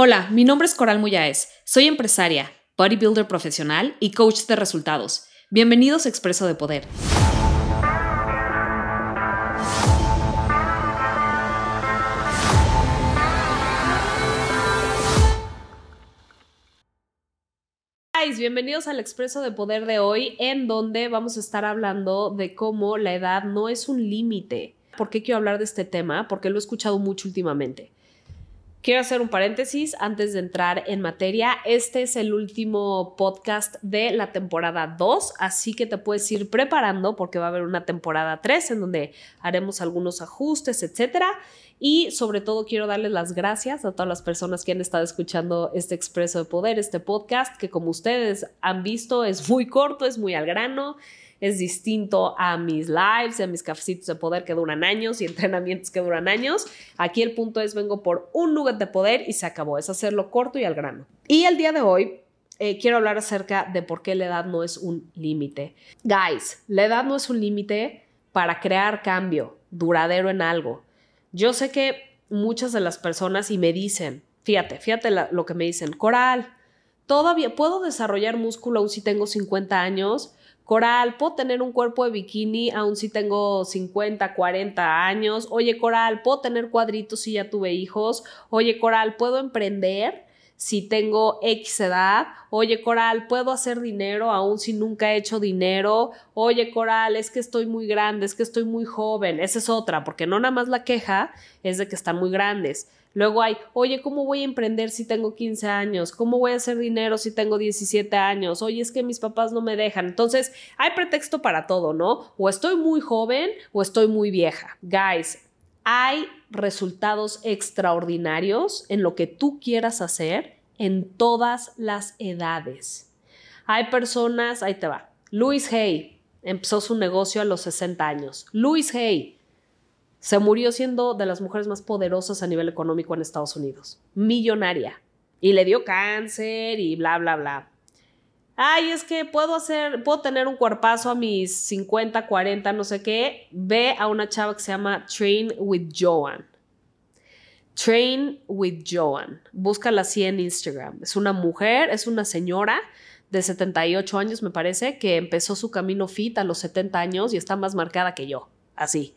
Hola, mi nombre es Coral Muyáez. Soy empresaria, bodybuilder profesional y coach de resultados. Bienvenidos a Expreso de Poder. Bienvenidos al Expreso de Poder de hoy, en donde vamos a estar hablando de cómo la edad no es un límite. ¿Por qué quiero hablar de este tema? Porque lo he escuchado mucho últimamente. Quiero hacer un paréntesis antes de entrar en materia. Este es el último podcast de la temporada 2, así que te puedes ir preparando porque va a haber una temporada 3 en donde haremos algunos ajustes, etcétera. Y sobre todo quiero darles las gracias a todas las personas que han estado escuchando este Expreso de Poder, este podcast, que como ustedes han visto es muy corto, es muy al grano es distinto a mis lives, a mis cafecitos de poder que duran años y entrenamientos que duran años. Aquí el punto es vengo por un nugget de poder y se acabó, es hacerlo corto y al grano. Y el día de hoy eh, quiero hablar acerca de por qué la edad no es un límite. Guys, la edad no es un límite para crear cambio duradero en algo. Yo sé que muchas de las personas y me dicen, fíjate, fíjate lo que me dicen, Coral, todavía puedo desarrollar músculo aún si tengo 50 años. Coral, puedo tener un cuerpo de bikini aún si tengo 50, 40 años. Oye, Coral, puedo tener cuadritos si ya tuve hijos. Oye, Coral, puedo emprender si tengo X edad. Oye, Coral, puedo hacer dinero aún si nunca he hecho dinero. Oye, Coral, es que estoy muy grande, es que estoy muy joven. Esa es otra, porque no nada más la queja es de que están muy grandes. Luego hay, oye, ¿cómo voy a emprender si tengo 15 años? ¿Cómo voy a hacer dinero si tengo 17 años? Oye, es que mis papás no me dejan. Entonces, hay pretexto para todo, ¿no? O estoy muy joven o estoy muy vieja. Guys, hay resultados extraordinarios en lo que tú quieras hacer en todas las edades. Hay personas, ahí te va. Louis Hay empezó su negocio a los 60 años. Louis Hay se murió siendo de las mujeres más poderosas a nivel económico en Estados Unidos. Millonaria. Y le dio cáncer y bla, bla, bla. Ay, es que puedo hacer, puedo tener un cuerpazo a mis 50, 40, no sé qué. Ve a una chava que se llama Train with Joan. Train with Joan. Búscala así en Instagram. Es una mujer, es una señora de 78 años, me parece, que empezó su camino fit a los 70 años y está más marcada que yo. Así.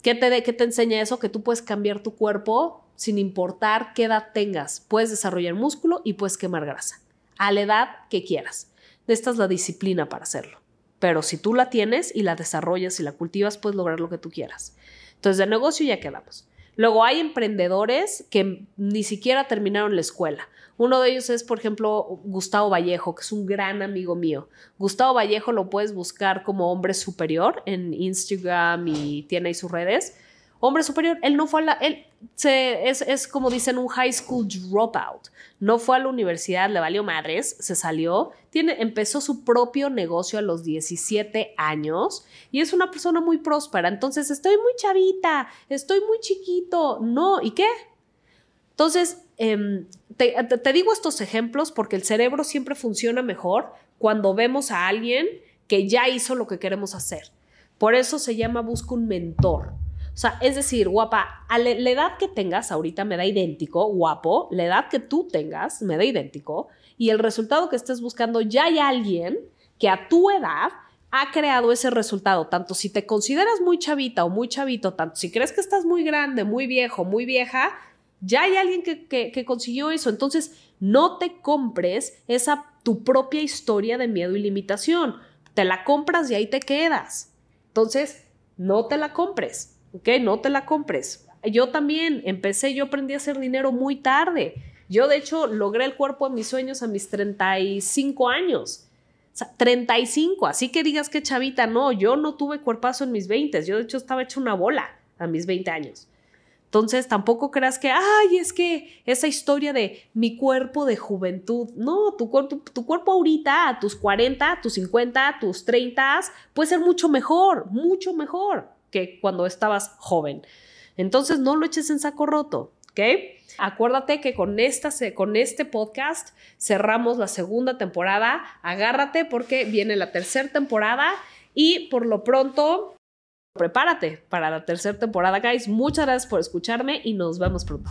¿Qué te, ¿Qué te enseña eso? Que tú puedes cambiar tu cuerpo sin importar qué edad tengas. Puedes desarrollar músculo y puedes quemar grasa a la edad que quieras. Es la disciplina para hacerlo. Pero si tú la tienes y la desarrollas y la cultivas, puedes lograr lo que tú quieras. Entonces, de negocio ya quedamos. Luego hay emprendedores que ni siquiera terminaron la escuela. Uno de ellos es, por ejemplo, Gustavo Vallejo, que es un gran amigo mío. Gustavo Vallejo lo puedes buscar como hombre superior en Instagram y tiene ahí sus redes. Hombre superior, él no fue a la, él se, es, es como dicen un high school dropout. No fue a la universidad, le valió madres, se salió, tiene, empezó su propio negocio a los 17 años y es una persona muy próspera. Entonces, estoy muy chavita, estoy muy chiquito. No, ¿y qué? Entonces, em, te, digo estos ejemplos porque el cerebro siempre funciona mejor cuando vemos a alguien que ya hizo lo que queremos hacer. Por eso se llama busca un mentor. O sea, es decir, guapa, a la, edad que tengas ahorita me da idéntico, guapo, la edad que tú tengas me da idéntico y el resultado que estés buscando ya hay alguien que a tu edad ha creado ese resultado, tanto si te consideras muy chavita o muy chavito, tanto si crees que estás muy grande, muy viejo, muy vieja, ya hay alguien que, que, consiguió eso. Entonces, no te compres esa tu propia historia de miedo y limitación. Te la compras y ahí te quedas. Entonces, no te la compres, ¿ok? No te la compres. Yo también empecé, yo aprendí a hacer dinero muy tarde. Yo, de hecho, logré el cuerpo de mis sueños a mis 35 años. O sea, 35, así que digas que chavita, no, yo no tuve cuerpazo en mis 20, yo de hecho estaba hecho una bola a mis 20 años. Entonces tampoco creas que, ay, es que esa historia de mi cuerpo de juventud, no, tu, tu cuerpo ahorita, a tus 40, a tus 50, a tus 30, puede ser mucho mejor, mucho mejor que cuando estabas joven. Entonces no lo eches en saco roto, ¿ok? Acuérdate que con, esta, con este podcast cerramos la segunda temporada. Agárrate porque viene la tercera temporada y por lo pronto prepárate para la tercera temporada, guys. Muchas gracias por escucharme y nos vemos pronto.